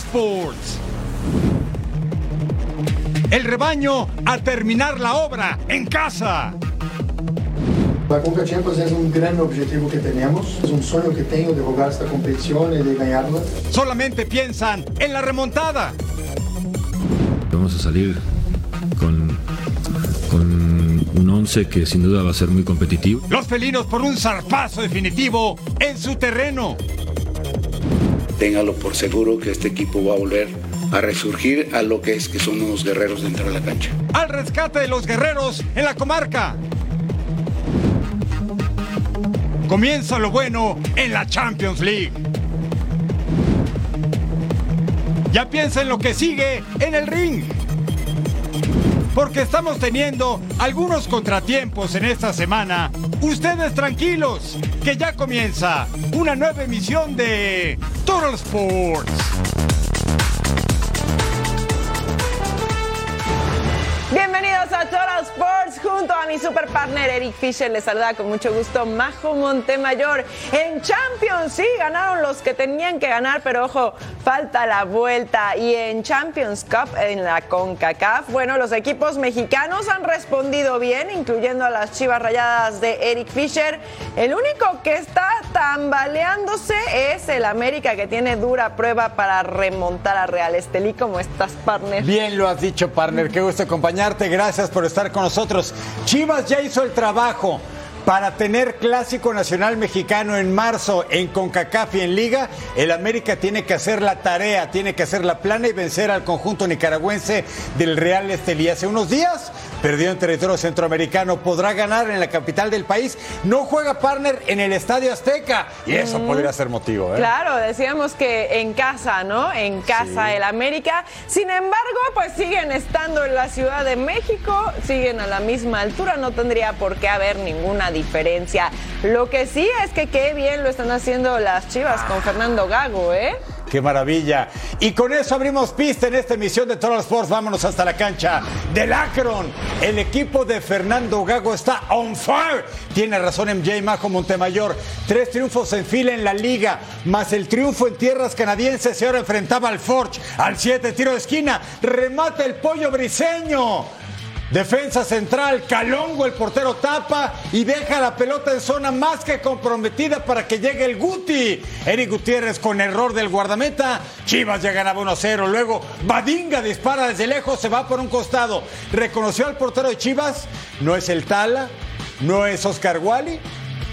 Sports. El rebaño a terminar la obra en casa. La Conca Champions es un gran objetivo que tenemos, es un sueño que tengo de jugar esta competición y de ganarla. Solamente piensan en la remontada. Vamos a salir con, con un 11 que sin duda va a ser muy competitivo. Los felinos por un zarpazo definitivo en su terreno. Téngalo por seguro que este equipo va a volver a resurgir a lo que es que son unos guerreros dentro de la cancha. Al rescate de los guerreros en la comarca. Comienza lo bueno en la Champions League. Ya piensa en lo que sigue en el ring. Porque estamos teniendo algunos contratiempos en esta semana. Ustedes tranquilos, que ya comienza una nueva emisión de Total Sports. Mi super partner Eric Fisher. Les saluda con mucho gusto Majo Montemayor. En Champions, sí, ganaron los que tenían que ganar, pero ojo, falta la vuelta. Y en Champions Cup, en la CONCACAF, bueno, los equipos mexicanos han respondido bien, incluyendo a las chivas rayadas de Eric Fisher. El único que está tambaleándose es el América, que tiene dura prueba para remontar a Real Estelí. ¿Cómo estás, partner? Bien lo has dicho, partner. Qué gusto acompañarte. Gracias por estar con nosotros. Chivas ya hizo el trabajo. Para tener clásico nacional mexicano en marzo en CONCACAF y en Liga, el América tiene que hacer la tarea, tiene que hacer la plana y vencer al conjunto nicaragüense del Real Estelí. Hace unos días perdió en territorio centroamericano, podrá ganar en la capital del país. No juega partner en el Estadio Azteca y eso Mm. podría ser motivo. ¿eh? Claro, decíamos que en casa, ¿no? En casa el América. Sin embargo, pues siguen estando en la Ciudad de México, siguen a la misma altura, no tendría por qué haber ninguna diferencia. Lo que sí es que qué bien lo están haciendo las Chivas con Fernando Gago, ¿eh? Qué maravilla. Y con eso abrimos pista en esta emisión de Total Sports. Vámonos hasta la cancha del Akron. El equipo de Fernando Gago está on fire. Tiene razón MJ Majo Montemayor. Tres triunfos en fila en la liga, más el triunfo en tierras canadienses. Y ahora enfrentaba al Forge, al 7, tiro de esquina. Remata el pollo briseño. Defensa central, Calongo, el portero tapa y deja la pelota en zona más que comprometida para que llegue el Guti. Eric Gutiérrez con error del guardameta. Chivas ya ganaba 1-0. Luego Badinga dispara desde lejos, se va por un costado. Reconoció al portero de Chivas. No es el Tala, no es Oscar Wally.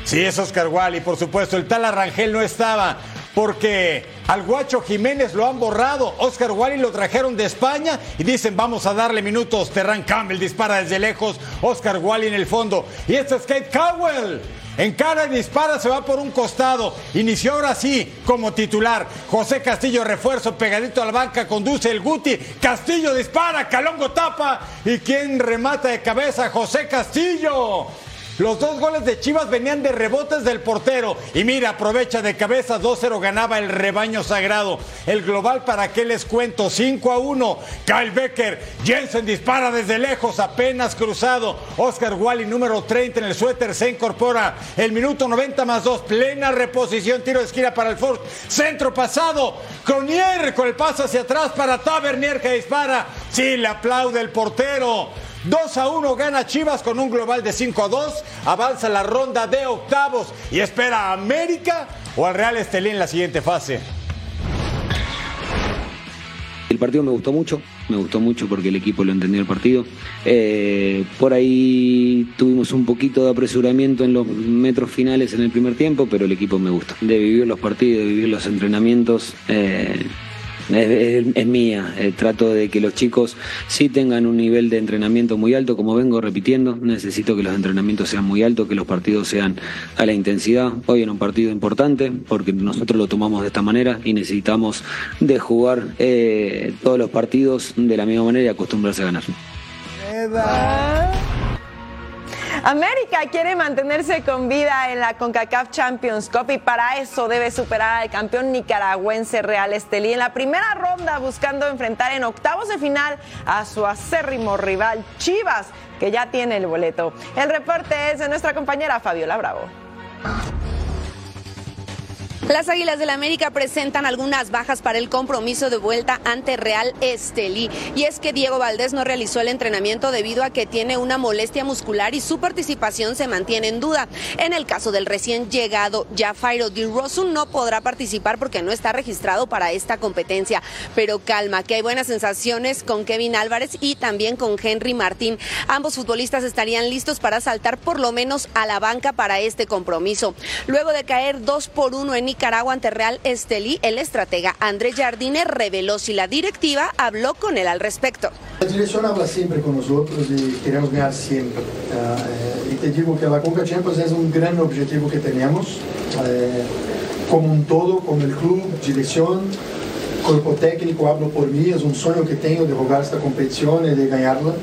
Sí, es Oscar Wally, por supuesto. El Tala Rangel no estaba porque al Guacho Jiménez lo han borrado. Oscar Wally lo trajeron de España y dicen vamos a darle minutos. Terran Campbell dispara desde lejos. Oscar Wally en el fondo. Y este es Kate Cowell. Encara y dispara, se va por un costado. Inició ahora sí como titular. José Castillo refuerzo pegadito a la banca, conduce el Guti. Castillo dispara, Calongo tapa. ¿Y quién remata de cabeza? José Castillo. Los dos goles de Chivas venían de rebotes del portero. Y mira, aprovecha de cabeza, 2-0 ganaba el rebaño sagrado. El global, ¿para qué les cuento? 5 a 1. Kyle Becker, Jensen dispara desde lejos, apenas cruzado. Oscar Wally, número 30 en el suéter, se incorpora. El minuto 90 más 2, plena reposición, tiro de esquina para el Ford. Centro pasado, Cronier con el paso hacia atrás para Tavernier que dispara. Sí, le aplaude el portero. 2 a 1 gana Chivas con un global de 5 a 2. Avanza la ronda de octavos y espera a América o al Real Estelí en la siguiente fase. El partido me gustó mucho, me gustó mucho porque el equipo lo entendió el partido. Eh, por ahí tuvimos un poquito de apresuramiento en los metros finales en el primer tiempo, pero el equipo me gusta. De vivir los partidos, de vivir los entrenamientos, eh, es, es- es mía. Eh, trato de que los chicos sí tengan un nivel de entrenamiento muy alto, como vengo repitiendo. Necesito que los entrenamientos sean muy altos, que los partidos sean a la intensidad. Hoy era un partido importante porque nosotros lo tomamos de esta manera y necesitamos de jugar eh, todos los partidos de la misma manera y acostumbrarse a ganar. América quiere mantenerse con vida en la CONCACAF Champions Cup y para eso debe superar al campeón nicaragüense Real Estelí en la primera ronda buscando enfrentar en octavos de final a su acérrimo rival Chivas, que ya tiene el boleto. El reporte es de nuestra compañera Fabiola Bravo. Las Águilas del América presentan algunas bajas para el compromiso de vuelta ante Real Estelí. Y es que Diego Valdés no realizó el entrenamiento debido a que tiene una molestia muscular y su participación se mantiene en duda. En el caso del recién llegado Jafairo Di Rosu no podrá participar porque no está registrado para esta competencia. Pero calma, que hay buenas sensaciones con Kevin Álvarez y también con Henry Martín. Ambos futbolistas estarían listos para saltar por lo menos a la banca para este compromiso. Luego de caer dos por uno en Nicaragua ante Real Estelí, el estratega André Jardine reveló si la directiva habló con él al respecto. La dirección habla siempre con nosotros y queremos ganar siempre. Uh, y te digo que la Conca Champions es un gran objetivo que tenemos, uh, como un todo, como el club, dirección, cuerpo técnico, hablo por mí, es un sueño que tengo de jugar esta competición y de ganarla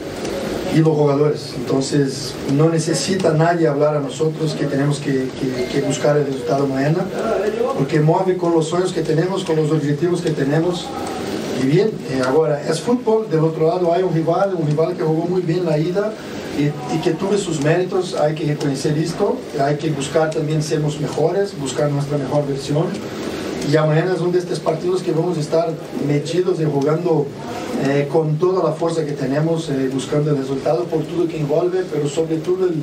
y los jugadores. Entonces no necesita nadie hablar a nosotros que tenemos que, que, que, buscar el resultado mañana, porque mueve con los sueños que tenemos, con los objetivos que tenemos. Y bien, eh, ahora es fútbol, del otro lado hay un rival, un rival que jugó muy bien la ida y, y que tuve sus méritos, hay que reconocer esto, hay que buscar también sermos mejores, buscar nuestra mejor versión. Y mañana es uno de estos partidos que vamos a estar metidos y jugando eh, con toda la fuerza que tenemos, eh, buscando el resultado por todo que envuelve, pero sobre todo el,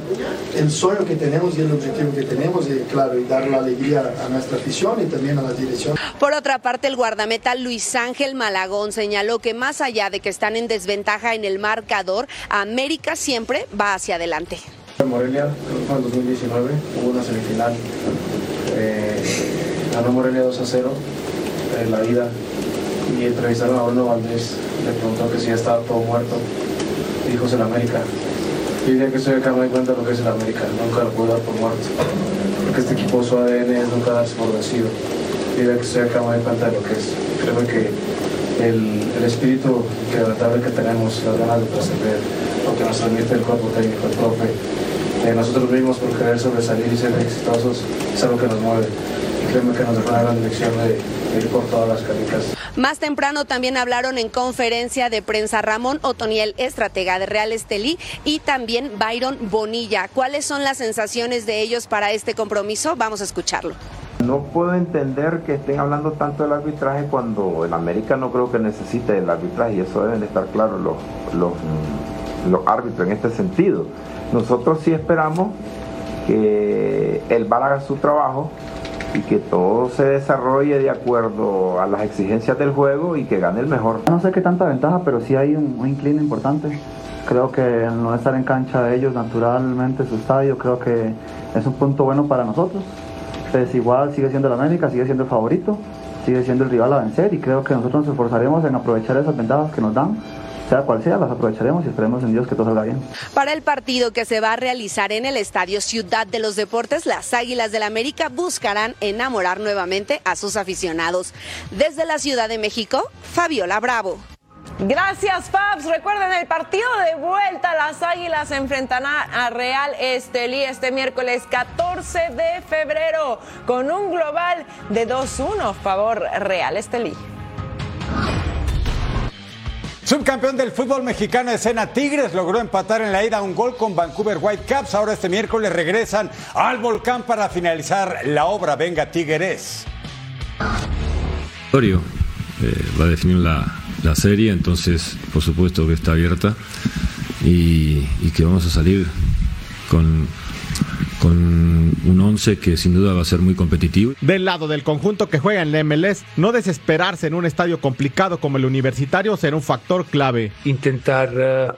el, sueño que tenemos y el objetivo que tenemos, y claro, y dar la alegría a nuestra afición y también a la dirección. Por otra parte, el guardameta Luis Ángel Malagón señaló que más allá de que están en desventaja en el marcador, América siempre va hacia adelante. Morelia, creo que fue en 2019, hubo una semifinal. Eh, ganó Morelia 2 a 0 en la ida y entrevistaron a Bruno Valdés, le preguntó que si ya estaba todo muerto, dijo es el América. Y ya que estoy acá me doy cuenta de lo que es el América, nunca lo puedo dar por muerto, porque este equipo su ADN es nunca darse por vencido. Y ya que estoy acá me doy cuenta de lo que es. Creo que el, el espíritu quebrantable que tenemos, las ganas de trascender, lo que nos transmite el cuerpo técnico, el profe, eh, nosotros mismos por querer sobresalir y ser exitosos, es algo que nos mueve. Y créeme que nos dejó una gran lección de, de ir por todas las canicas. Más temprano también hablaron en conferencia de prensa Ramón Otoniel, estratega de Real Estelí, y también Byron Bonilla. ¿Cuáles son las sensaciones de ellos para este compromiso? Vamos a escucharlo. No puedo entender que estén hablando tanto del arbitraje cuando el América no creo que necesite el arbitraje y eso deben de estar claros los, los, los árbitros en este sentido. Nosotros sí esperamos que el VAR haga su trabajo y que todo se desarrolle de acuerdo a las exigencias del juego y que gane el mejor. No sé qué tanta ventaja, pero sí hay un, un inclino importante. Creo que el no estar en cancha de ellos naturalmente su estadio, creo que es un punto bueno para nosotros. Pues igual sigue siendo el América, sigue siendo el favorito, sigue siendo el rival a vencer y creo que nosotros nos esforzaremos en aprovechar esas ventajas que nos dan sea cual sea, las aprovecharemos y esperemos en Dios que todo salga bien. Para el partido que se va a realizar en el Estadio Ciudad de los Deportes, las Águilas del América buscarán enamorar nuevamente a sus aficionados. Desde la Ciudad de México, Fabiola Bravo. Gracias, Fabs. Recuerden el partido de vuelta. Las Águilas se enfrentarán a Real Estelí este miércoles 14 de febrero con un global de 2-1 favor Real Estelí. Subcampeón del fútbol mexicano escena Tigres logró empatar en la ida un gol con Vancouver Whitecaps. Ahora este miércoles regresan al volcán para finalizar la obra. Venga Tigres. Eh, va a definir la, la, serie, entonces por supuesto que está abierta y, y que vamos a salir con con un 11 que sin duda va a ser muy competitivo. Del lado del conjunto que juega en la MLS, no desesperarse en un estadio complicado como el universitario será un factor clave. Intentar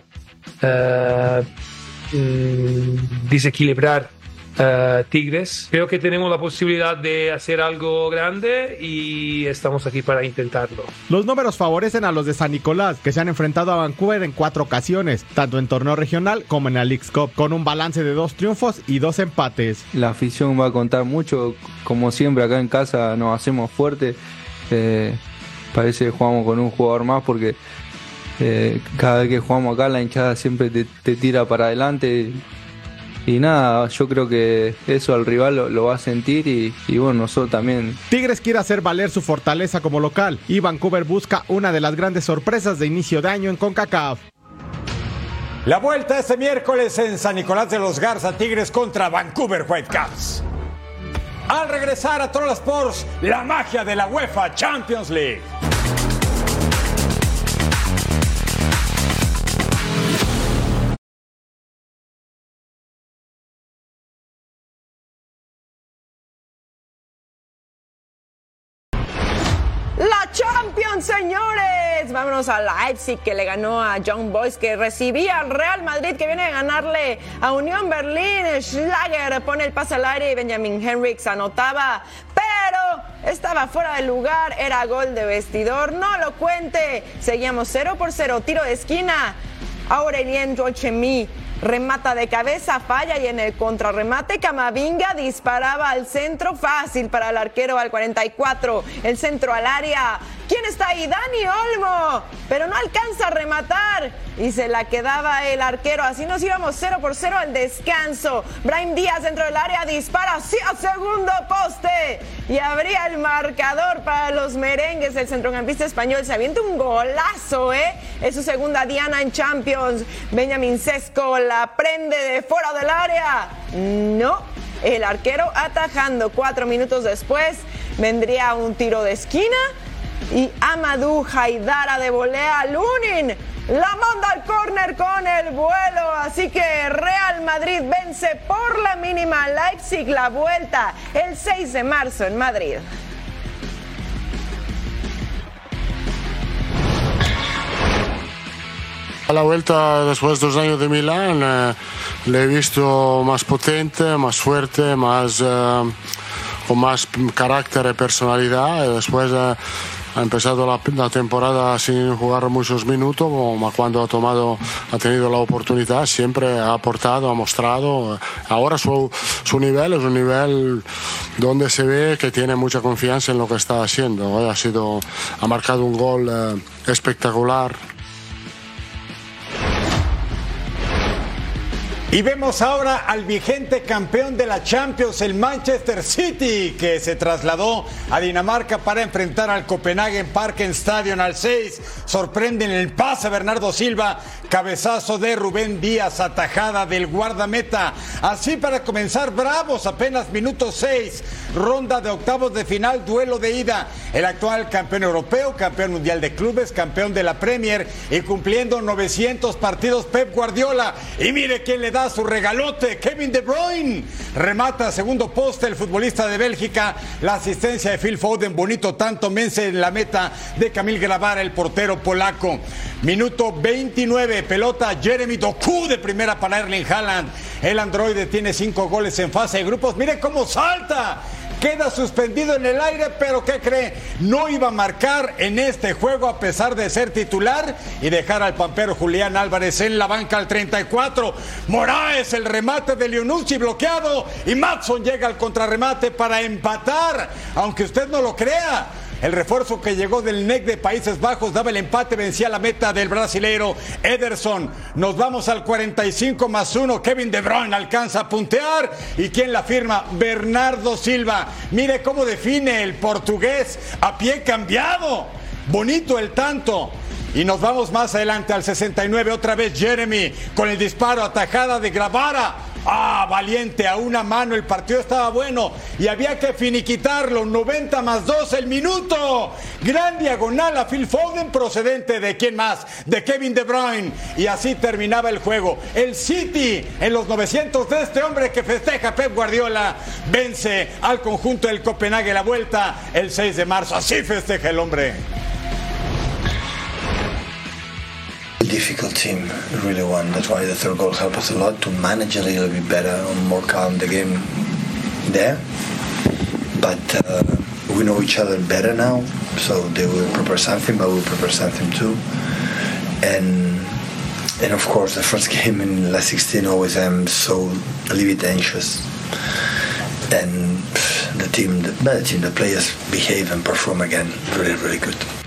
uh, uh, mm, desequilibrar Uh, Tigres. Creo que tenemos la posibilidad de hacer algo grande y estamos aquí para intentarlo. Los números favorecen a los de San Nicolás, que se han enfrentado a Vancouver en cuatro ocasiones, tanto en torneo regional como en la League's Cup, con un balance de dos triunfos y dos empates. La afición va a contar mucho, como siempre acá en casa nos hacemos fuertes. Eh, parece que jugamos con un jugador más porque eh, cada vez que jugamos acá la hinchada siempre te, te tira para adelante y nada, yo creo que eso al rival lo, lo va a sentir y, y, bueno, nosotros también. Tigres quiere hacer valer su fortaleza como local y Vancouver busca una de las grandes sorpresas de inicio de año en CONCACAF. La vuelta este miércoles en San Nicolás de los Garza, Tigres contra Vancouver Whitecaps. Al regresar a Troll Sports, la magia de la UEFA Champions League. Señores. Vámonos a Leipzig que le ganó a John Boyce que recibía al Real Madrid que viene a ganarle a Unión Berlín. Schlager pone el pase al aire y Benjamin Henriks anotaba, pero estaba fuera de lugar. Era gol de vestidor. No lo cuente. Seguíamos 0 por 0. Tiro de esquina. Aurelien Jochemi remata de cabeza, falla y en el contrarremate Camavinga disparaba al centro fácil para el arquero al 44. El centro al área. ¿Quién está ahí? Dani Olmo. Pero no alcanza a rematar. Y se la quedaba el arquero. Así nos íbamos 0 por 0 al descanso. Brahim Díaz dentro del área dispara hacia segundo poste. Y abría el marcador para los merengues. El centrocampista español se avienta un golazo, ¿eh? Es su segunda diana en Champions. Benjamin Sesco la prende de fuera del área. No. El arquero atajando cuatro minutos después. Vendría un tiro de esquina y Amadou Haidara de volea Lunin la manda al córner con el vuelo. Así que Real Madrid vence por la mínima Leipzig la vuelta el 6 de marzo en Madrid. A la vuelta después de dos años de Milán eh, le he visto más potente, más fuerte, más, eh, con más carácter y personalidad. Después eh, ha empezado la, la, temporada sin jugar muchos minutos, cuando ha tomado, ha tenido la oportunidad, siempre ha aportado, ha mostrado. Ahora su, su nivel es un nivel donde se ve que tiene mucha confianza en lo que está haciendo. Ha sido, ha marcado un gol eh, espectacular. Y vemos ahora al vigente campeón de la Champions, el Manchester City, que se trasladó a Dinamarca para enfrentar al Copenhagen Parken Stadium al 6. Sorprende en el pase Bernardo Silva, cabezazo de Rubén Díaz, atajada del guardameta. Así para comenzar, bravos, apenas minuto 6, ronda de octavos de final, duelo de ida. El actual campeón europeo, campeón mundial de clubes, campeón de la Premier y cumpliendo 900 partidos Pep Guardiola. Y mire quién le da su regalote, Kevin De Bruyne. Remata segundo poste el futbolista de Bélgica. La asistencia de Phil Foden, bonito tanto, vence en la meta de Camil Gravara, el portero polaco. Minuto 29, pelota Jeremy Doku de primera para Erling Haaland. El androide tiene cinco goles en fase de grupos. Mire cómo salta queda suspendido en el aire, pero ¿qué cree? No iba a marcar en este juego a pesar de ser titular y dejar al pampero Julián Álvarez en la banca al 34. Moraes, el remate de Leonucci bloqueado y Matson llega al contrarremate para empatar, aunque usted no lo crea. El refuerzo que llegó del NEC de Países Bajos daba el empate, vencía la meta del brasilero Ederson. Nos vamos al 45 más 1. Kevin De Bruyne alcanza a puntear. ¿Y quién la firma? Bernardo Silva. Mire cómo define el portugués a pie cambiado. Bonito el tanto. Y nos vamos más adelante al 69, otra vez Jeremy con el disparo atajada de Gravara. Ah, valiente, a una mano, el partido estaba bueno y había que finiquitarlo. 90 más 2 el minuto. Gran diagonal a Phil Foden procedente de quién más, de Kevin De Bruyne. Y así terminaba el juego. El City, en los 900 de este hombre que festeja Pep Guardiola, vence al conjunto del Copenhague la vuelta el 6 de marzo. Así festeja el hombre. Difficult team, really one. That's why the third goal helped us a lot to manage a little bit better and more calm the game there. But uh, we know each other better now, so they will prepare something, but we'll prepare something too. And and of course, the first game in last 16 always I'm so a little bit anxious. And the team, the, the team, the players behave and perform again really, really good.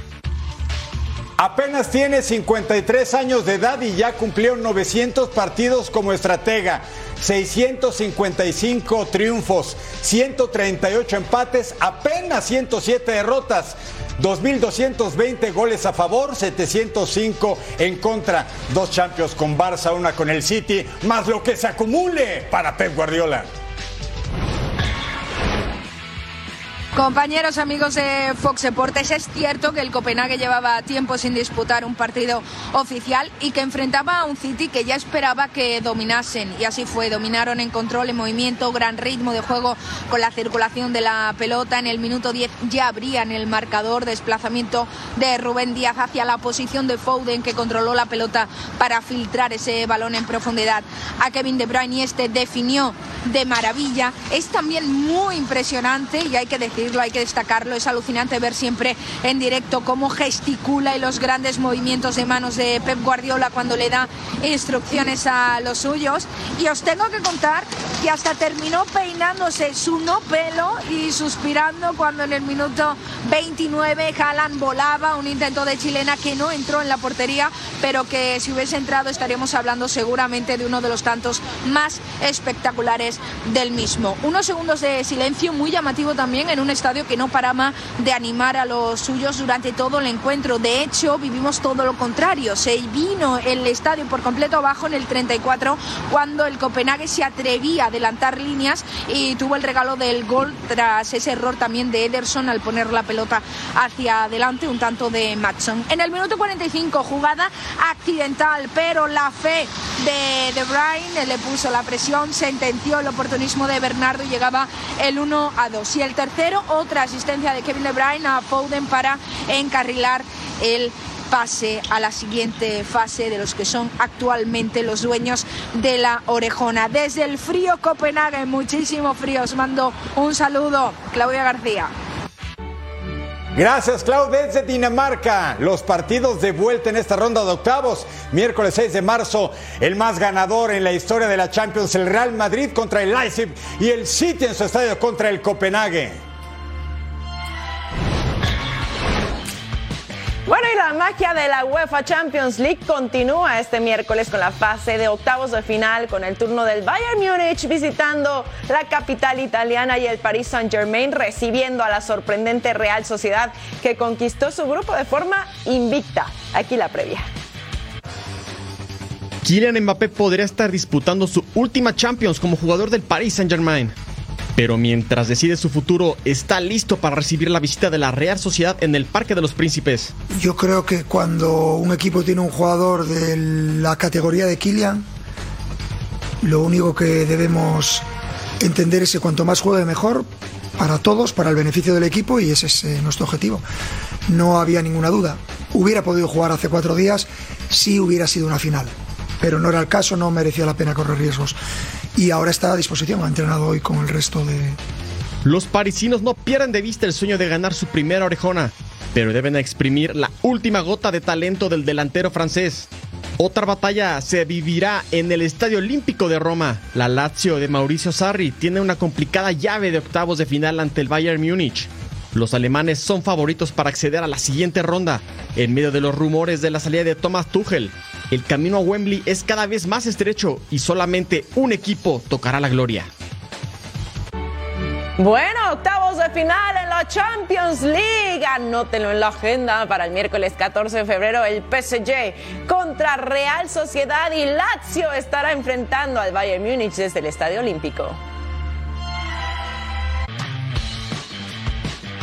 Apenas tiene 53 años de edad y ya cumplió 900 partidos como estratega, 655 triunfos, 138 empates, apenas 107 derrotas. 2.220 goles a favor, 705 en contra. Dos Champions con Barça, una con el City, más lo que se acumule para Pep Guardiola. Compañeros, amigos de Fox Deportes, es cierto que el Copenhague llevaba tiempo sin disputar un partido oficial y que enfrentaba a un City que ya esperaba que dominasen. Y así fue, dominaron en control, en movimiento, gran ritmo de juego con la circulación de la pelota. En el minuto 10 ya abrían el marcador, desplazamiento de Rubén Díaz hacia la posición de Foden que controló la pelota para filtrar ese balón en profundidad a Kevin De Bruyne y este definió de maravilla. Es también muy impresionante y hay que decir hay que destacarlo. Es alucinante ver siempre en directo cómo gesticula y los grandes movimientos de manos de Pep Guardiola cuando le da instrucciones a los suyos. Y os tengo que contar que hasta terminó peinándose su no pelo y suspirando cuando en el minuto 29 Haaland volaba, un intento de chilena que no entró en la portería, pero que si hubiese entrado estaríamos hablando seguramente de uno de los tantos más espectaculares del mismo. Unos segundos de silencio muy llamativo también en un estadio que no paraba de animar a los suyos durante todo el encuentro. De hecho, vivimos todo lo contrario. Se vino el estadio por completo abajo en el 34 cuando el Copenhague se atrevía a adelantar líneas y tuvo el regalo del gol tras ese error también de Ederson al poner la pelota hacia adelante, un tanto de Matson. En el minuto 45, jugada accidental, pero la fe de De Bruyne le puso la presión, sentenció el oportunismo de Bernardo y llegaba el 1 a 2. Y el tercero, otra asistencia de Kevin De Bruyne a Foden para encarrilar el pase a la siguiente fase de los que son actualmente los dueños de la orejona. Desde el frío Copenhague, muchísimo frío, os mando un saludo, Claudia García. Gracias, Clau, desde Dinamarca. Los partidos de vuelta en esta ronda de octavos. Miércoles 6 de marzo, el más ganador en la historia de la Champions, el Real Madrid contra el Leipzig y el City en su estadio contra el Copenhague. Bueno, y la magia de la UEFA Champions League continúa este miércoles con la fase de octavos de final, con el turno del Bayern Múnich visitando la capital italiana y el Paris Saint-Germain recibiendo a la sorprendente Real Sociedad que conquistó su grupo de forma invicta. Aquí la previa. Kylian Mbappé podría estar disputando su última Champions como jugador del Paris Saint-Germain. Pero mientras decide su futuro, está listo para recibir la visita de la Real Sociedad en el Parque de los Príncipes. Yo creo que cuando un equipo tiene un jugador de la categoría de Kylian, lo único que debemos entender es que cuanto más juegue mejor para todos, para el beneficio del equipo y ese es eh, nuestro objetivo. No había ninguna duda. Hubiera podido jugar hace cuatro días si hubiera sido una final, pero no era el caso, no merecía la pena correr riesgos y ahora está a disposición, ha entrenado hoy con el resto de... Los parisinos no pierden de vista el sueño de ganar su primera orejona, pero deben exprimir la última gota de talento del delantero francés. Otra batalla se vivirá en el Estadio Olímpico de Roma. La Lazio de Mauricio Sarri tiene una complicada llave de octavos de final ante el Bayern Múnich. Los alemanes son favoritos para acceder a la siguiente ronda, en medio de los rumores de la salida de Thomas Tuchel. El camino a Wembley es cada vez más estrecho y solamente un equipo tocará la gloria. Bueno, octavos de final en la Champions League. Anótenlo en la agenda para el miércoles 14 de febrero. El PSG contra Real Sociedad y Lazio estará enfrentando al Bayern Múnich desde el Estadio Olímpico.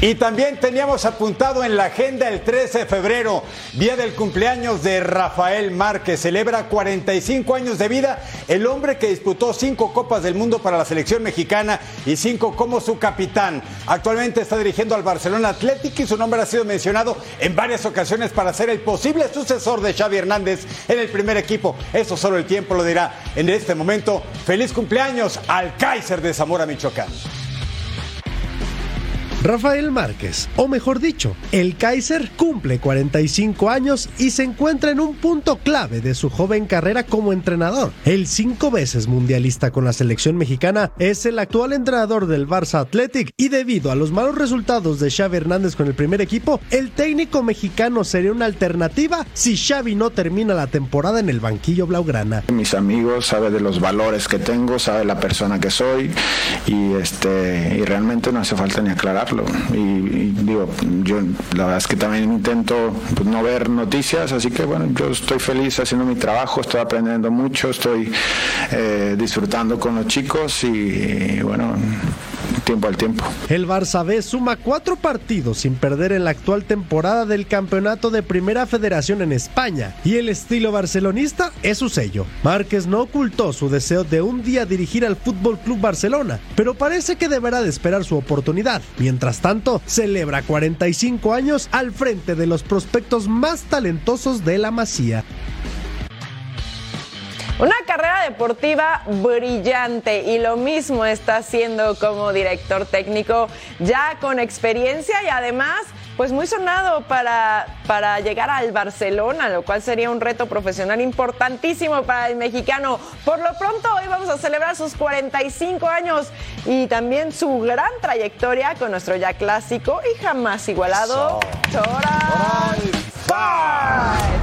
Y también teníamos apuntado en la agenda el 13 de febrero, día del cumpleaños de Rafael Márquez. Celebra 45 años de vida, el hombre que disputó cinco Copas del Mundo para la selección mexicana y cinco como su capitán. Actualmente está dirigiendo al Barcelona Athletic y su nombre ha sido mencionado en varias ocasiones para ser el posible sucesor de Xavi Hernández en el primer equipo. Eso solo el tiempo lo dirá. En este momento, feliz cumpleaños al Kaiser de Zamora, Michoacán. Rafael Márquez, o mejor dicho, el Kaiser cumple 45 años y se encuentra en un punto clave de su joven carrera como entrenador. El cinco veces mundialista con la selección mexicana es el actual entrenador del Barça Athletic y debido a los malos resultados de Xavi Hernández con el primer equipo, el técnico mexicano sería una alternativa si Xavi no termina la temporada en el banquillo blaugrana. Mis amigos saben de los valores que tengo, sabe la persona que soy y este y realmente no hace falta ni y, digo, yo la verdad es que también intento pues, no ver noticias, así que bueno, yo estoy feliz haciendo mi trabajo, estoy aprendiendo mucho, estoy eh, disfrutando con los chicos y, bueno, tiempo al tiempo. El Barça B suma cuatro partidos sin perder en la actual temporada del campeonato de Primera Federación en España y el estilo barcelonista es su sello. Márquez no ocultó su deseo de un día dirigir al Fútbol Club Barcelona, pero parece que deberá de esperar su oportunidad. Mientras tanto, celebra 45 años al frente de los prospectos más talentosos de la Masía. Una carrera deportiva brillante y lo mismo está haciendo como director técnico ya con experiencia y además pues muy sonado para, para llegar al Barcelona, lo cual sería un reto profesional importantísimo para el mexicano. Por lo pronto hoy vamos a celebrar sus 45 años y también su gran trayectoria con nuestro ya clásico y jamás igualado Chora Vámonos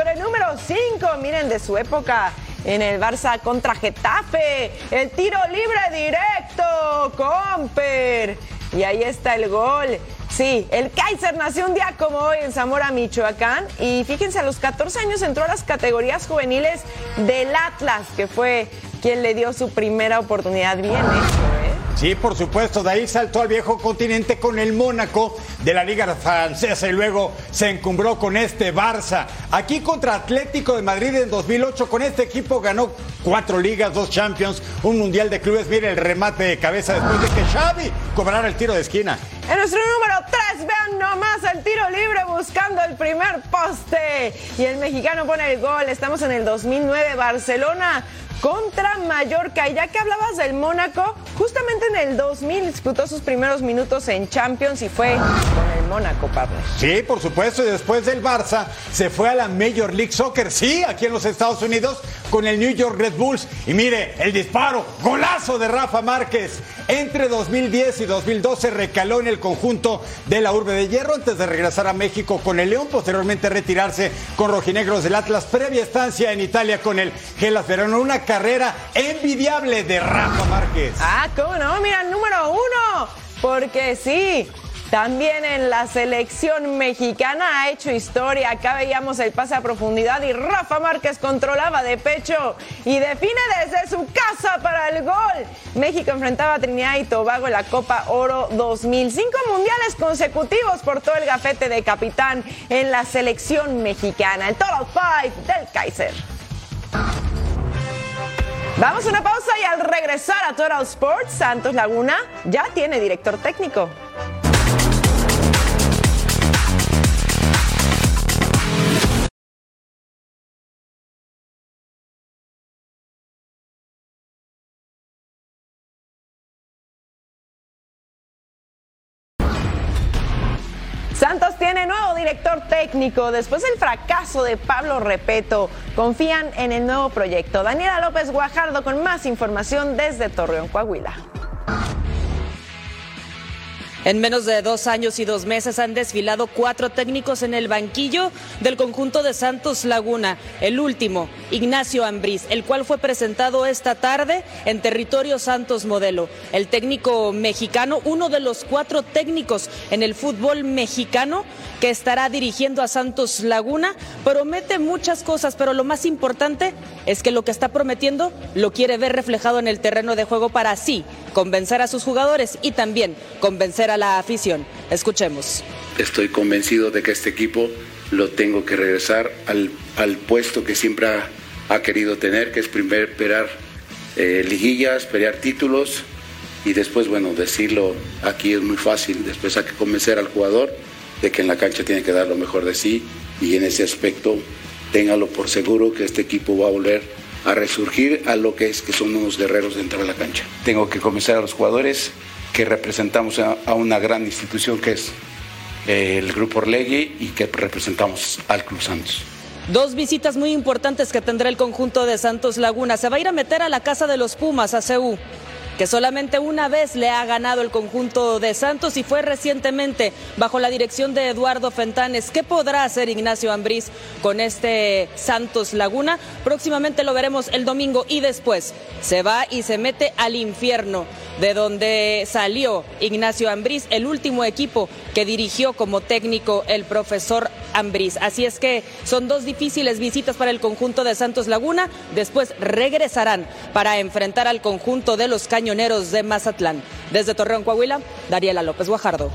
con el número 5, miren de su época en el Barça contra Getafe. El tiro libre directo, Comper. Y ahí está el gol. Sí, el Kaiser nació un día como hoy en Zamora, Michoacán. Y fíjense, a los 14 años entró a las categorías juveniles del Atlas, que fue quien le dio su primera oportunidad. Bien ¿eh? Sí, por supuesto, de ahí saltó al viejo continente con el Mónaco de la Liga Francesa y luego se encumbró con este Barça. Aquí contra Atlético de Madrid en 2008, con este equipo ganó cuatro ligas, dos Champions, un Mundial de Clubes. Mire el remate de cabeza después de que Xavi cobrara el tiro de esquina. En nuestro número 3, vean nomás el tiro libre buscando el primer poste. Y el mexicano pone el gol. Estamos en el 2009, Barcelona contra Mallorca. Y ya que hablabas del Mónaco, justamente en el 2000 disputó sus primeros minutos en Champions y fue con el Mónaco, Pablo. Sí, por supuesto, y después del Barça se fue a la Major League Soccer, sí, aquí en los Estados Unidos, con el New York Red Bulls. Y mire, el disparo, golazo de Rafa Márquez. Entre 2010 y 2012 recaló en el conjunto de la Urbe de Hierro antes de regresar a México con el León, posteriormente retirarse con Rojinegros del Atlas, previa estancia en Italia con el Gelas Verona. Una carrera envidiable de Rafa Márquez. Ah, ¿cómo no? Mira, número uno. Porque sí, también en la selección mexicana ha hecho historia. Acá veíamos el pase a profundidad y Rafa Márquez controlaba de pecho y define desde su casa para el gol. México enfrentaba a Trinidad y Tobago en la Copa Oro 2005 mundiales consecutivos por todo el gafete de capitán en la selección mexicana. El Total Five del Kaiser. Vamos a una pausa y al regresar a Total Sports, Santos Laguna ya tiene director técnico. Técnico. Después del fracaso de Pablo Repeto, confían en el nuevo proyecto. Daniela López Guajardo con más información desde Torreón, Coahuila. En menos de dos años y dos meses han desfilado cuatro técnicos en el banquillo del conjunto de Santos Laguna. El último, Ignacio Ambriz, el cual fue presentado esta tarde en territorio Santos Modelo. El técnico mexicano, uno de los cuatro técnicos en el fútbol mexicano que estará dirigiendo a Santos Laguna, promete muchas cosas, pero lo más importante es que lo que está prometiendo lo quiere ver reflejado en el terreno de juego para así convencer a sus jugadores y también convencer a la afición. Escuchemos. Estoy convencido de que este equipo lo tengo que regresar al, al puesto que siempre ha, ha, querido tener, que es primero esperar eh, liguillas, pelear títulos y después, bueno, decirlo aquí es muy fácil, después hay que convencer al jugador de que en la cancha tiene que dar lo mejor de sí y en ese aspecto téngalo por seguro que este equipo va a volver a resurgir a lo que es que son unos guerreros dentro de la cancha. Tengo que convencer a los jugadores que representamos a, a una gran institución que es eh, el Grupo Orlegui y que representamos al Club Santos. Dos visitas muy importantes que tendrá el conjunto de Santos Laguna. Se va a ir a meter a la casa de los Pumas, a CEU que solamente una vez le ha ganado el conjunto de Santos y fue recientemente bajo la dirección de Eduardo Fentanes. ¿Qué podrá hacer Ignacio Ambriz con este Santos Laguna? Próximamente lo veremos el domingo y después se va y se mete al infierno de donde salió Ignacio Ambriz, el último equipo que dirigió como técnico el profesor Ambriz. Así es que son dos difíciles visitas para el conjunto de Santos Laguna. Después regresarán para enfrentar al conjunto de los Caños Cañoneros de Mazatlán. Desde Torreón, Coahuila, Dariela López Guajardo.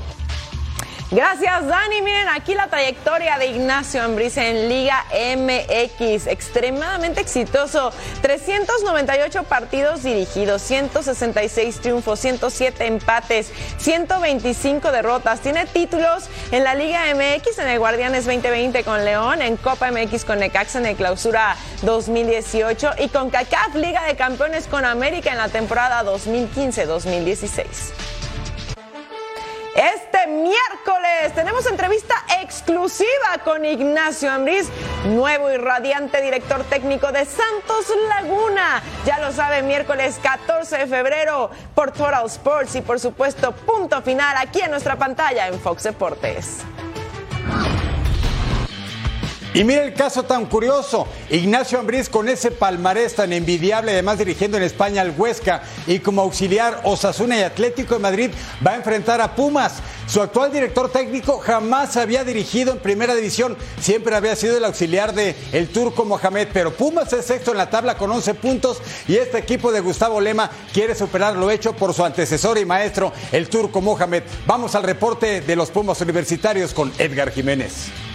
Gracias, Dani. Miren, aquí la trayectoria de Ignacio Ambriz en Liga MX. Extremadamente exitoso. 398 partidos dirigidos, 166 triunfos, 107 empates, 125 derrotas. Tiene títulos en la Liga MX, en el Guardianes 2020 con León, en Copa MX con Necaxa en el Clausura 2018 y con CACAF Liga de Campeones con América en la temporada 2015-2016. Este miércoles tenemos entrevista exclusiva con Ignacio Ambriz, nuevo y radiante director técnico de Santos Laguna. Ya lo sabe, miércoles 14 de febrero por Total Sports y por supuesto punto final aquí en nuestra pantalla en Fox Deportes. Y mira el caso tan curioso, Ignacio Ambriz con ese palmarés tan envidiable, además dirigiendo en España al Huesca y como auxiliar Osasuna y Atlético de Madrid, va a enfrentar a Pumas. Su actual director técnico jamás había dirigido en primera división, siempre había sido el auxiliar de el turco Mohamed, pero Pumas es sexto en la tabla con 11 puntos y este equipo de Gustavo Lema quiere superar lo hecho por su antecesor y maestro, el turco Mohamed. Vamos al reporte de los Pumas universitarios con Edgar Jiménez.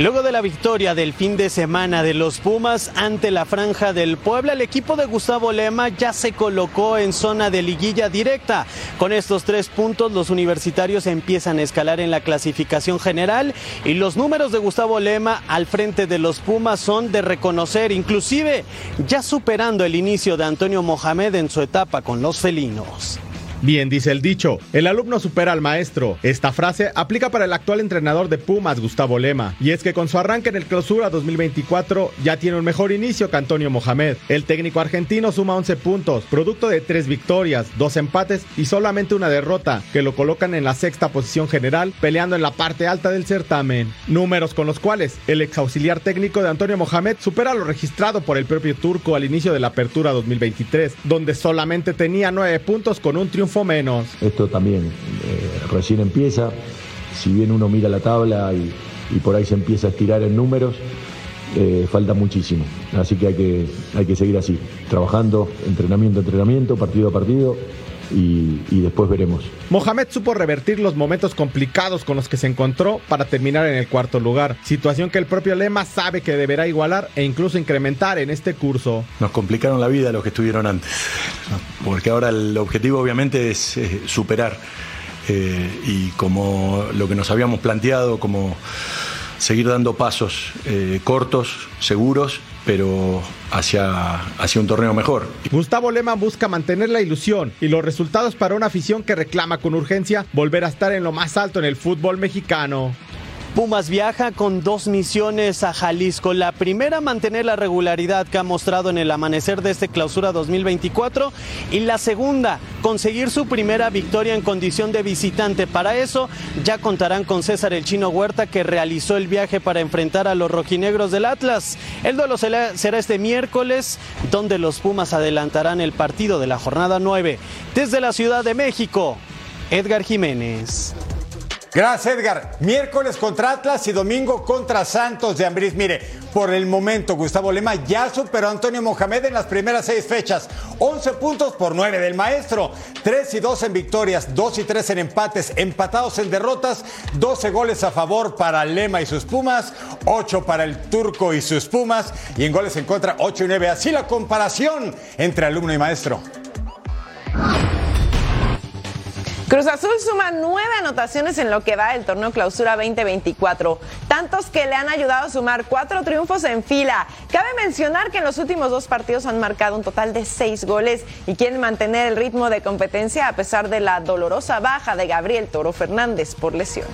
Luego de la victoria del fin de semana de los Pumas ante la Franja del Puebla, el equipo de Gustavo Lema ya se colocó en zona de liguilla directa. Con estos tres puntos, los universitarios empiezan a escalar en la clasificación general y los números de Gustavo Lema al frente de los Pumas son de reconocer, inclusive ya superando el inicio de Antonio Mohamed en su etapa con los felinos. Bien dice el dicho, el alumno supera al maestro. Esta frase aplica para el actual entrenador de Pumas, Gustavo Lema, y es que con su arranque en el clausura 2024 ya tiene un mejor inicio que Antonio Mohamed. El técnico argentino suma 11 puntos, producto de 3 victorias, 2 empates y solamente una derrota, que lo colocan en la sexta posición general, peleando en la parte alta del certamen. Números con los cuales el ex auxiliar técnico de Antonio Mohamed supera lo registrado por el propio turco al inicio de la apertura 2023, donde solamente tenía 9 puntos con un triunfo menos. Esto también eh, recién empieza, si bien uno mira la tabla y, y, por ahí se empieza a estirar en números, eh, falta muchísimo. Así que hay, que hay que seguir así, trabajando, entrenamiento a entrenamiento, partido a partido. Y, y, después veremos. Mohamed supo revertir los momentos complicados con los que se encontró para terminar en el cuarto lugar, situación que el propio Lema sabe que deberá igualar e incluso incrementar en este curso. Nos complicaron la vida los que estuvieron antes, porque ahora el objetivo obviamente es eh, superar eh, y como lo que nos habíamos planteado, como seguir dando pasos eh, cortos, seguros, pero hacia, hacia un torneo mejor. Gustavo Lema busca mantener la ilusión y los resultados para una afición que reclama con urgencia volver a estar en lo más alto en el fútbol mexicano. Pumas viaja con dos misiones a Jalisco. La primera, mantener la regularidad que ha mostrado en el amanecer de este clausura 2024. Y la segunda, conseguir su primera victoria en condición de visitante. Para eso ya contarán con César el Chino Huerta que realizó el viaje para enfrentar a los rojinegros del Atlas. El duelo será este miércoles donde los Pumas adelantarán el partido de la jornada 9. Desde la Ciudad de México, Edgar Jiménez. Gracias, Edgar. Miércoles contra Atlas y domingo contra Santos de Ambriz. Mire, por el momento, Gustavo Lema ya superó a Antonio Mohamed en las primeras seis fechas. 11 puntos por 9 del maestro. 3 y 2 en victorias, 2 y 3 en empates, empatados en derrotas, 12 goles a favor para Lema y sus Pumas, 8 para el Turco y sus Pumas, y en goles en contra 8 y 9. Así la comparación entre alumno y maestro. Cruz Azul suma nueve anotaciones en lo que va del torneo Clausura 2024, tantos que le han ayudado a sumar cuatro triunfos en fila. Cabe mencionar que en los últimos dos partidos han marcado un total de seis goles y quieren mantener el ritmo de competencia a pesar de la dolorosa baja de Gabriel Toro Fernández por lesión.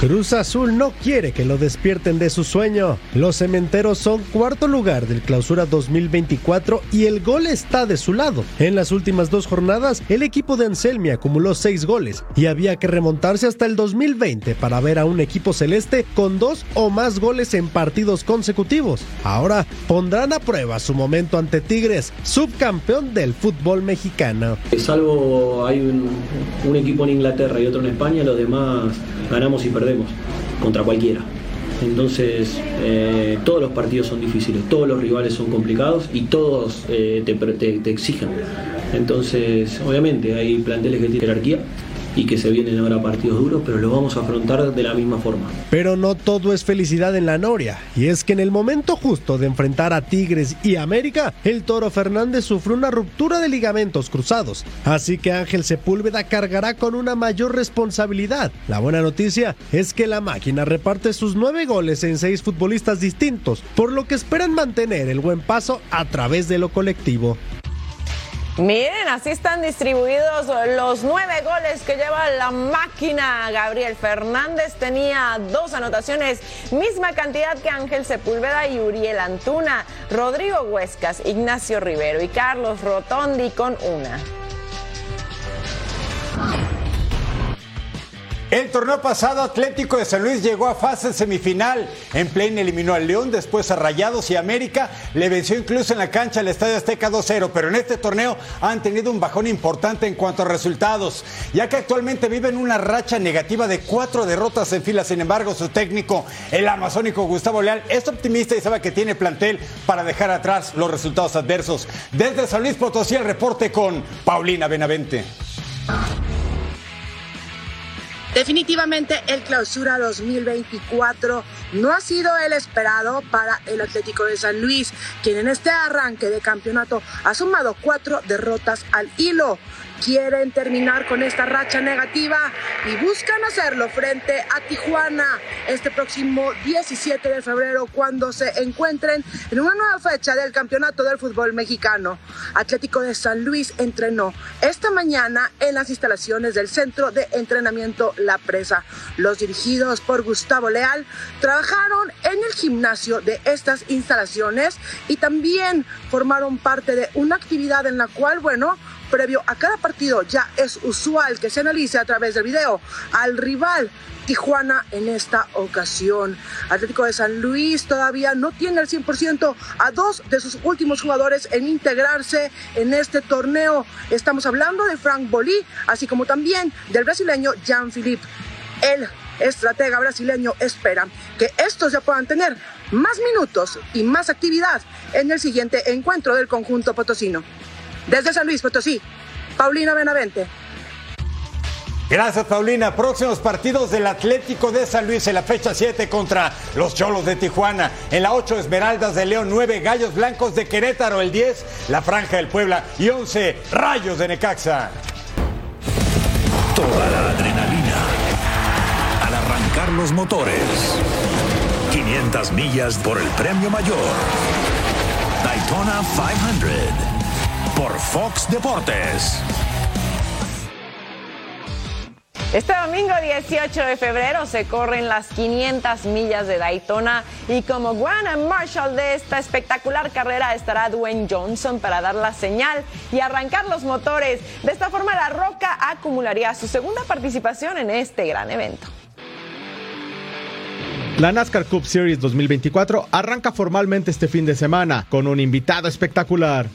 Cruz Azul no quiere que lo despierten de su sueño. Los cementeros son cuarto lugar del clausura 2024 y el gol está de su lado. En las últimas dos jornadas, el equipo de Anselmi acumuló seis goles y había que remontarse hasta el 2020 para ver a un equipo celeste con dos o más goles en partidos consecutivos. Ahora pondrán a prueba su momento ante Tigres, subcampeón del fútbol mexicano. Salvo hay un, equipo en Inglaterra y otro en España, los demás ganamos y perdemos contra cualquiera. Entonces, eh, todos los partidos son difíciles, todos los rivales son complicados y todos eh, te, te, te exigen. Entonces, obviamente, hay planteles que tienen jerarquía y que se vienen ahora partidos duros, pero lo vamos a afrontar de la misma forma. Pero no todo es felicidad en la Noria, y es que en el momento justo de enfrentar a Tigres y América, el Toro Fernández sufrió una ruptura de ligamentos cruzados, así que Ángel Sepúlveda cargará con una mayor responsabilidad. La buena noticia es que la máquina reparte sus nueve goles en seis futbolistas distintos, por lo que esperan mantener el buen paso a través de lo colectivo. Miren, así están distribuidos los nueve goles que lleva la máquina. Gabriel Fernández tenía dos anotaciones, misma cantidad que Ángel Sepúlveda y Uriel Antuna, Rodrigo Huescas, Ignacio Rivero y Carlos Rotondi con una. El torneo pasado, Atlético de San Luis llegó a fase semifinal. En play eliminó al León, después a Rayados y América. Le venció incluso en la cancha al Estadio Azteca 2-0. Pero en este torneo han tenido un bajón importante en cuanto a resultados, ya que actualmente viven una racha negativa de cuatro derrotas en fila. Sin embargo, su técnico, el amazónico Gustavo Leal, es optimista y sabe que tiene plantel para dejar atrás los resultados adversos. Desde San Luis Potosí, el reporte con Paulina Benavente. Definitivamente el clausura 2024 no ha sido el esperado para el Atlético de San Luis, quien en este arranque de campeonato ha sumado cuatro derrotas al hilo quieren terminar con esta racha negativa y buscan hacerlo frente a Tijuana este próximo 17 de febrero cuando se encuentren en una nueva fecha del campeonato del fútbol mexicano. Atlético de San Luis entrenó esta mañana en las instalaciones del centro de entrenamiento La Presa. Los dirigidos por Gustavo Leal trabajaron en el gimnasio de estas instalaciones y también formaron parte de una actividad en la cual, bueno, previo a cada partido ya es usual que se analice a través del video al rival Tijuana en esta ocasión. Atlético de San Luis todavía no tiene el 100% a dos de sus últimos jugadores en integrarse en este torneo. Estamos hablando de Frank Bolí, así como también del brasileño Jean-Philippe. El estratega brasileño espera que estos ya puedan tener más minutos y más actividad en el siguiente encuentro del conjunto potosino. Desde San Luis Potosí, Paulina Benavente. Gracias, Paulina. Próximos partidos del Atlético de San Luis en la fecha 7 contra los Cholos de Tijuana. En la 8, Esmeraldas de León, 9, Gallos Blancos de Querétaro, el 10, La Franja del Puebla y 11, Rayos de Necaxa. Toda la adrenalina al arrancar los motores. 500 millas por el premio mayor. Daytona 500 por Fox Deportes. Este domingo 18 de febrero se corren las 500 millas de Daytona y como Grand Marshall de esta espectacular carrera estará Dwayne Johnson para dar la señal y arrancar los motores. De esta forma La Roca acumularía su segunda participación en este gran evento. La NASCAR Cup Series 2024 arranca formalmente este fin de semana con un invitado espectacular.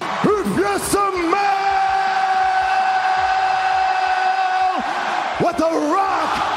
What the Rock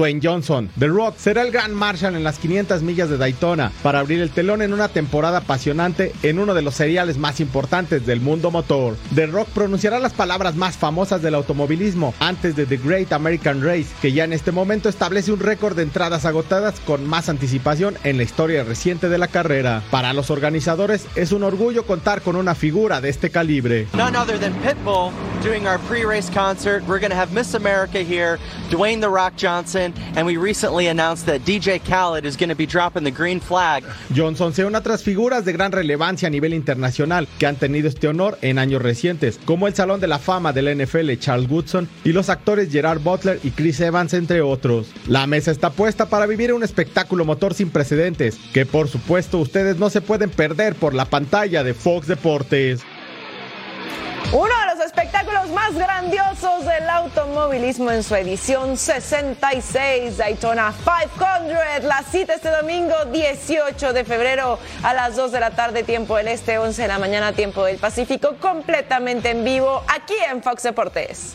Dwayne Johnson. The Rock será el Grand Marshal en las 500 millas de Daytona para abrir el telón en una temporada apasionante en uno de los seriales más importantes del mundo motor. The Rock pronunciará las palabras más famosas del automovilismo antes de The Great American Race, que ya en este momento establece un récord de entradas agotadas con más anticipación en la historia reciente de la carrera. Para los organizadores es un orgullo contar con una figura de este calibre. None other than Pitbull doing our pre-race concert. We're going have Miss America here, Dwayne The Rock Johnson, and we recently announced that DJ Khaled is going to be dropping the green flag. Johnson se une a otras figuras de gran relevancia a nivel internacional que han tenido este honor en años recientes, como el Salón de la Fama del NFL Charles Woodson y los actores Gerard Butler y Chris Evans, entre otros. La mesa está puesta para vivir un espectáculo motor sin precedentes, que por supuesto ustedes no se pueden perder por la pantalla de Fox Deportes. Uno de los espectáculos más grandiosos del automovilismo en su edición 66, Daytona 500. La cita este domingo 18 de febrero a las 2 de la tarde, tiempo del Este, 11 de la mañana, tiempo del Pacífico, completamente en vivo aquí en Fox Deportes.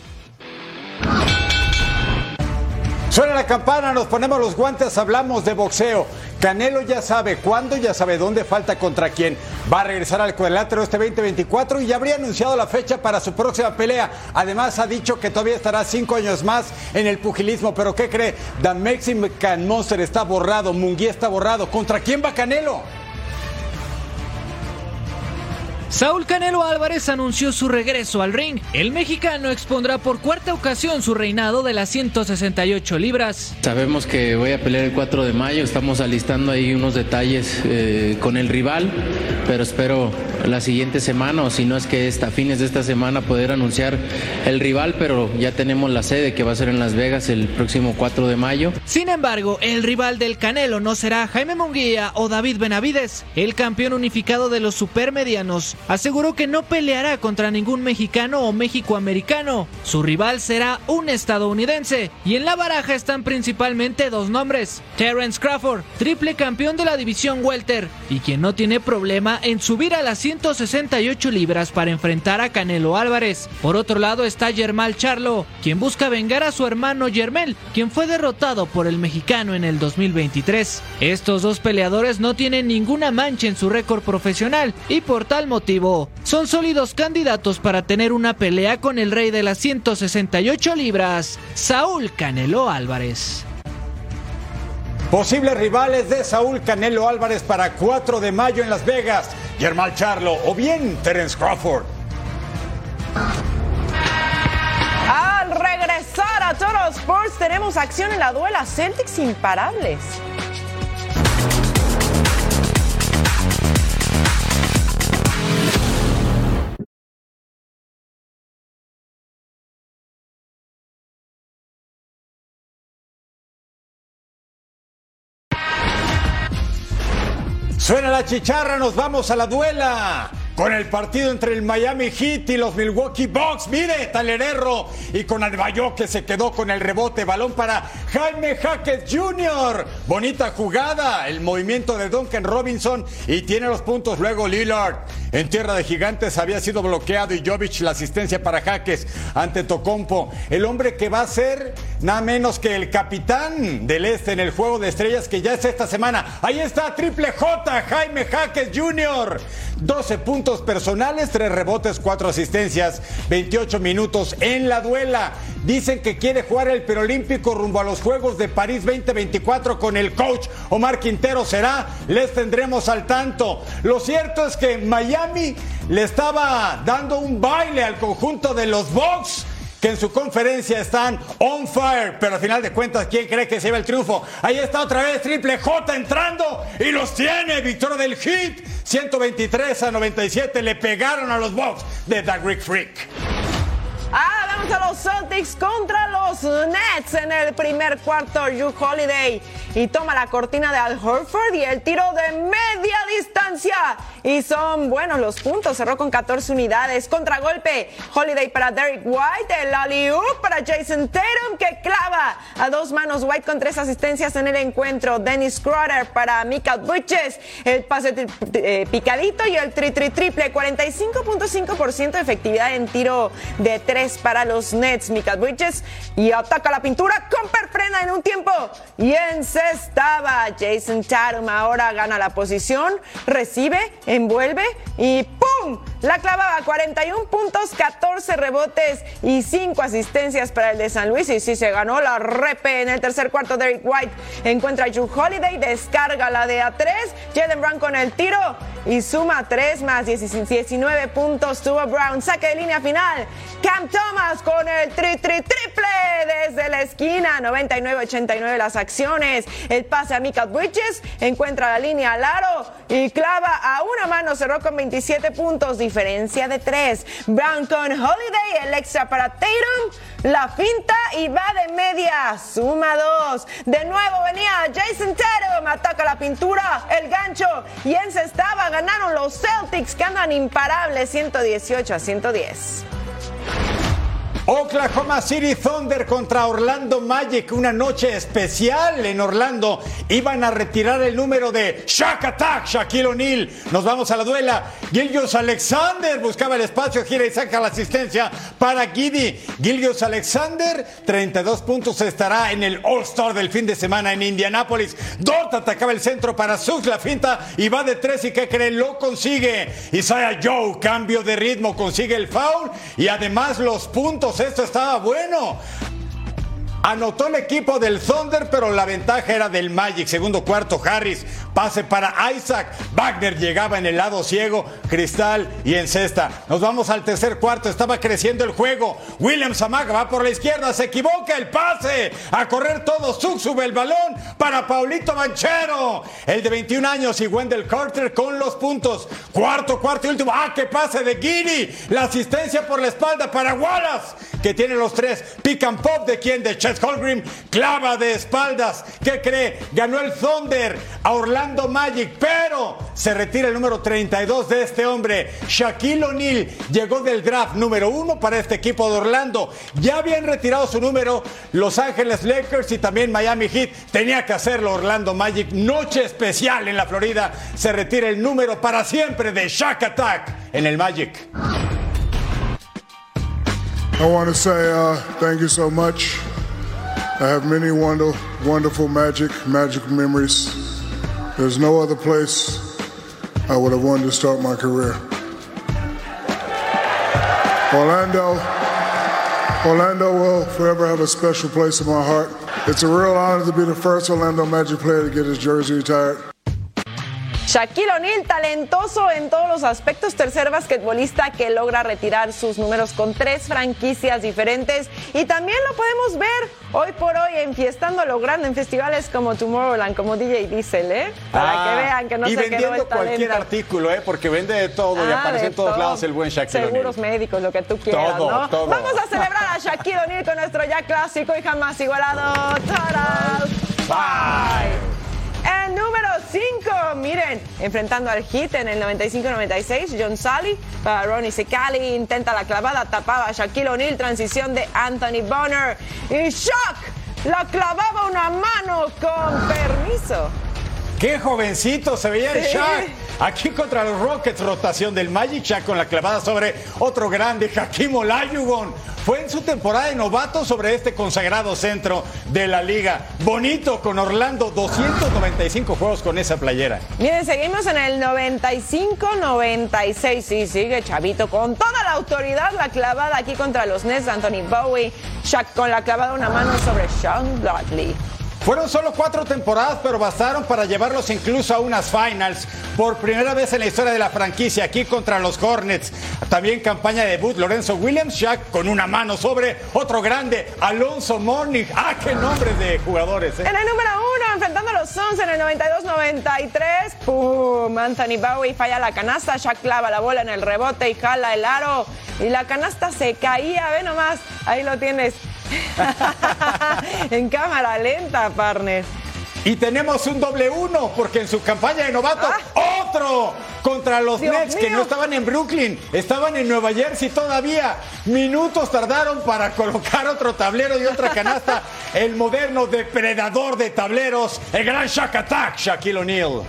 Suena la campana, nos ponemos los guantes, hablamos de boxeo. Canelo ya sabe cuándo, ya sabe dónde, falta contra quién. Va a regresar al cuadrilátero este 2024 y ya habría anunciado la fecha para su próxima pelea. Además ha dicho que todavía estará cinco años más en el pugilismo. Pero ¿qué cree? The Mexican Monster está borrado, Munguía está borrado. ¿Contra quién va Canelo? Saúl Canelo Álvarez anunció su regreso al ring. El mexicano expondrá por cuarta ocasión su reinado de las 168 libras. Sabemos que voy a pelear el 4 de mayo, estamos alistando ahí unos detalles eh, con el rival, pero espero la siguiente semana o si no es que hasta fines de esta semana poder anunciar el rival, pero ya tenemos la sede que va a ser en Las Vegas el próximo 4 de mayo. Sin embargo, el rival del Canelo no será Jaime Munguía o David Benavides, el campeón unificado de los supermedianos aseguró que no peleará contra ningún mexicano o mexicoamericano. Su rival será un estadounidense. Y en la baraja están principalmente dos nombres. Terence Crawford, triple campeón de la división welter y quien no tiene problema en subir a las 168 libras para enfrentar a Canelo Álvarez. Por otro lado está Germán Charlo, quien busca vengar a su hermano Germel, quien fue derrotado por el mexicano en el 2023. Estos dos peleadores no tienen ninguna mancha en su récord profesional y por tal motivo son sólidos candidatos para tener una pelea con el rey de las 168 libras, Saúl Canelo Álvarez. Posibles rivales de Saúl Canelo Álvarez para 4 de mayo en Las Vegas, Germán Charlo o bien Terence Crawford. Al regresar a Total Sports tenemos acción en la duela Celtics imparables. Suena la chicharra, nos vamos a la duela. Con el partido entre el Miami Heat y los Milwaukee Bucks. Mire, Talererro. Y con Adebayo que se quedó con el rebote. Balón para Jaime Jaques Jr. Bonita jugada. El movimiento de Duncan Robinson. Y tiene los puntos luego Lillard. En tierra de gigantes había sido bloqueado y Jovic la asistencia para Jaques ante Tocompo. El hombre que va a ser nada menos que el capitán del este en el juego de estrellas que ya es esta semana. Ahí está Triple J, Jaime Jaques Jr. 12 puntos personales, 3 rebotes, 4 asistencias, 28 minutos en la duela. Dicen que quiere jugar el perolímpico rumbo a los Juegos de París 2024 con el coach Omar Quintero. ¿Será? Les tendremos al tanto. Lo cierto es que Miami le estaba dando un baile al conjunto de los Bucks que en su conferencia están on fire, pero al final de cuentas, ¿quién cree que se lleva el triunfo? Ahí está otra vez Triple J entrando y los tiene, victoria del Hit, 123 a 97, le pegaron a los Bucks de The Greek Freak. Ah, a los Celtics contra los Nets en el primer cuarto. Drew Holiday y toma la cortina de Al Horford y el tiro de media distancia. Y son buenos los puntos. Cerró con 14 unidades. Contragolpe. Holiday para Derek White. El alley para Jason Tatum que clava a dos manos. White con tres asistencias en el encuentro. Dennis Crowder para Mika Butches. El pase eh, picadito y el tri tri triple. 45.5% de efectividad en tiro de tres para los Nets. Mika Butches y ataca la pintura. Comper frena en un tiempo y encestaba. Jason Tatum ahora gana la posición. Recibe envuelve y ¡pum! La clavaba 41 puntos, 14 rebotes y 5 asistencias para el de San Luis. Y sí se ganó la repe en el tercer cuarto. Derek White encuentra a Drew Holiday, descarga la de A3. Jalen Brown con el tiro y suma 3 más 19 puntos. Tuvo Brown, saque de línea final. Cam Thomas con el tri, tri, triple desde la esquina. 99-89 las acciones. El pase a Mika Bridges encuentra la línea al aro y clava a una mano. Cerró con 27 puntos, diferencia de 3. Brown con Holiday, el extra para Tatum. La finta y va de media. Suma 2. De nuevo venía Jason Tatum. Ataca la pintura, el gancho y encestaba. Ganaron los Celtics que andan imparables 118 a 110. Oklahoma City Thunder contra Orlando Magic, una noche especial en Orlando. Iban a retirar el número de Shaq Attack, Shaquille O'Neal. Nos vamos a la duela. Gilgios Alexander buscaba el espacio, gira y saca la asistencia para Giddy. Gilgios Alexander, 32 puntos, estará en el All-Star del fin de semana en Indianápolis. Dort atacaba el centro para Suggs, la finta y va de tres y que cree, lo consigue. Isaiah Joe, cambio de ritmo, consigue el foul y además los puntos esto estaba bueno. Anotó el equipo del Thunder, pero la ventaja era del Magic. Segundo cuarto, Harris. Pase para Isaac. Wagner llegaba en el lado ciego. Cristal y en cesta. Nos vamos al tercer cuarto. Estaba creciendo el juego. Williams Amaga va por la izquierda. Se equivoca el pase. A correr todo. Sug sube el balón para Paulito Manchero. El de 21 años y Wendell Carter con los puntos. Cuarto, cuarto y último. Ah, qué pase de Giri. La asistencia por la espalda para Wallace. Que tiene los tres. Pick and pop de quién? De Chet Holgrim clava de espaldas. ¿Qué cree? Ganó el Thunder a Orlando Magic, pero se retira el número 32 de este hombre. Shaquille O'Neal llegó del draft número uno para este equipo de Orlando. Ya habían retirado su número Los Ángeles Lakers y también Miami Heat. Tenía que hacerlo Orlando Magic. Noche especial en la Florida. Se retira el número para siempre de Shaq Attack en el Magic. I want to say uh, thank you so much. I have many wonder, wonderful magic, magic memories. There's no other place I would have wanted to start my career. Orlando, Orlando will forever have a special place in my heart. It's a real honor to be the first Orlando Magic player to get his jersey retired. Shaquille O'Neal, talentoso en todos los aspectos, tercer basquetbolista que logra retirar sus números con tres franquicias diferentes y también lo podemos ver hoy por hoy enfiestando lo grande en festivales como Tomorrowland, como DJ Diesel, ¿eh? Para Ah, que vean que no y se quedó vendiendo el cualquier artículo, ¿eh? Porque vende de todo y Ah, aparece en todos todo. lados el buen Shaquille Seguros médicos, lo que tú quieras, Todo, ¿no? todo. Vamos a celebrar a Shaquille O'Neal con nuestro ya clásico y jamás igualado Total Bye. El número 5, miren, enfrentando al Heat en el 95-96, John Sally para Ronnie Secali, intenta la clavada, tapaba a Shaquille O'Neal, transición de Anthony Bonner y Shaq la clavaba una mano con permiso. ¡Qué jovencito se veía el Sí. Shaq! Aquí contra los Rockets, rotación del Magic Shaq con la clavada sobre otro grande, Hakim Olajuwon. Fue en su temporada de novato sobre este consagrado centro de la liga. Bonito con Orlando, 295 juegos con esa playera. Miren, seguimos en el 95-96. Sí, sigue Chavito con toda la autoridad. La clavada aquí contra los Nets, Anthony Bowie. Shaq con la clavada una mano sobre Sean Bradley. Fueron solo cuatro temporadas, pero bastaron para llevarlos incluso a unas finals. Por primera vez en la historia de la franquicia, aquí contra los Hornets. También campaña de debut, Lorenzo Williams, Shaq con una mano sobre otro grande, Alonso Morning. ¡Ah, qué nombres de jugadores! eh! En el número uno, enfrentando a los Suns en el 92-93. ¡Pum! Anthony Bowie falla la canasta. Shaq clava la bola en el rebote y jala el aro. Y la canasta se caía. Ve nomás. Ahí lo tienes. en cámara lenta, partner. Y tenemos un doble uno, porque en su campaña de novato, otro contra los Ah. Dios Nets, que no estaban en Brooklyn, estaban en Nueva Jersey todavía. Minutos tardaron para colocar otro tablero y otra canasta. El moderno depredador de tableros, el gran Shaq Attack, Shaquille O'Neal.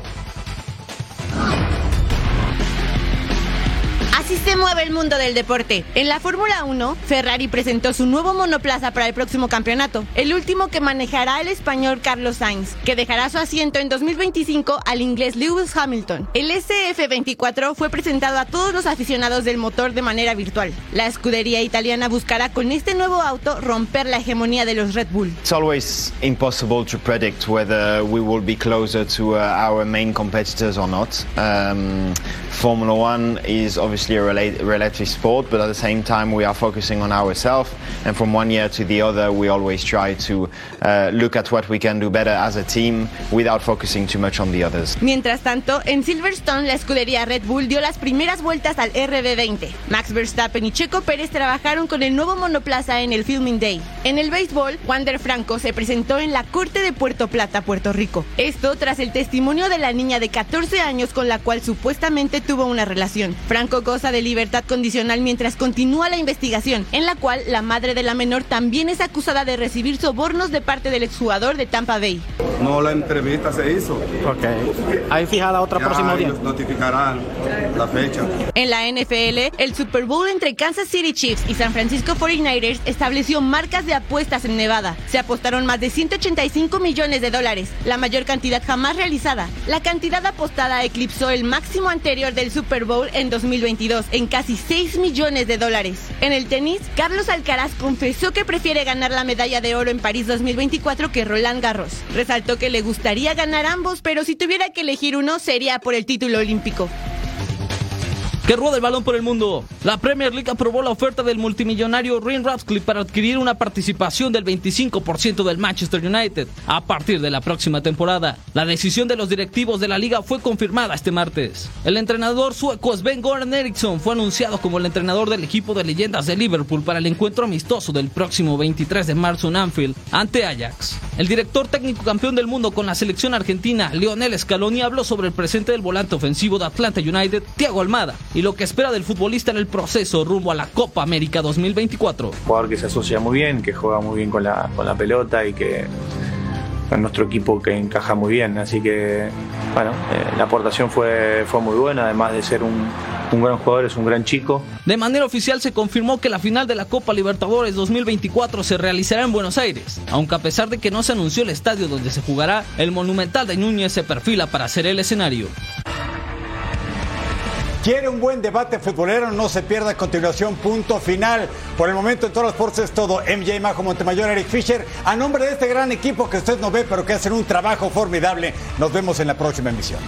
Así se mueve el mundo del deporte. En la Fórmula 1, Ferrari presentó su nuevo monoplaza para el próximo campeonato, el último que manejará el español Carlos Sainz, que dejará su asiento en 2025 al inglés Lewis Hamilton. El SF24 fue presentado a todos los aficionados del motor de manera virtual. La escudería italiana buscará con este nuevo auto romper la hegemonía de los Red Bull. It's always impossible to predict whether we will be closer to uh, our main competitors or not. Um, Formula One is obviously a rela- relative sport, but at the same time, we are focusing on ourselves. And from one year to the other, we always try to uh, look at what we can do better as a team without focusing too much on the others. Mientras tanto, en Silverstone, la escudería Red Bull dio las primeras vueltas al RB20. Max Verstappen y Checo Pérez trabajaron con el nuevo monoplaza en el Filming Day. En el béisbol, Wander Franco se presentó en la Corte de Puerto Plata, Puerto Rico. Esto tras el testimonio de la niña de 14 años con la cual supuestamente tuvo una relación. Franco goza del libertad condicional mientras continúa la investigación, en la cual la madre de la menor también es acusada de recibir sobornos de parte del exjugador de Tampa Bay. No, la entrevista se hizo. Ok. Hay fijada otra Ya próximo día. ellos notificarán la fecha. En la NFL, el Super Bowl entre Kansas City Chiefs y San Francisco 49ers estableció marcas de apuestas en Nevada. Se apostaron más de 185 millones de dólares, la mayor cantidad jamás realizada. La cantidad apostada eclipsó el máximo anterior del Super Bowl en 2022, en casi 6 millones de dólares. En el tenis, Carlos Alcaraz confesó que prefiere ganar la medalla de oro en París 2024 que Roland Garros. Resaltó que le gustaría ganar ambos, pero si tuviera que elegir uno sería por el título olímpico. Que rueda el balón por el mundo. La Premier League aprobó la oferta del multimillonario Ryan Radcliffe para adquirir una participación del 25% del Manchester United a partir de la próxima temporada. La decisión de los directivos de la liga fue confirmada este martes. El entrenador sueco Sven Goran Eriksson fue anunciado como el entrenador del equipo de leyendas de Liverpool para el encuentro amistoso del próximo 23 de marzo en Anfield ante Ajax. El director técnico campeón del mundo con la selección argentina, Lionel Scaloni, habló sobre el presente del volante ofensivo de Atlanta United, Thiago Almada, y lo que espera del futbolista en el proceso rumbo a la Copa América 2024. jugador que se asocia muy bien, que juega muy bien con la, con la pelota y que con nuestro equipo que encaja muy bien. Así que, bueno, eh, la aportación fue, fue muy buena, además de ser un, un gran jugador, es un gran chico. De manera oficial se confirmó que la final de la Copa Libertadores 2024 se realizará en Buenos Aires, aunque a pesar de que no se anunció el estadio donde se jugará, el Monumental de Núñez se perfila para ser el escenario. ¿Quiere un buen debate futbolero? No se pierda a continuación, punto final. Por el momento en todos los sports es todo. MJ Majo Montemayor, Eric Fisher. A nombre de este gran equipo que usted no ve, pero que hacen un trabajo formidable. Nos vemos en la próxima emisión.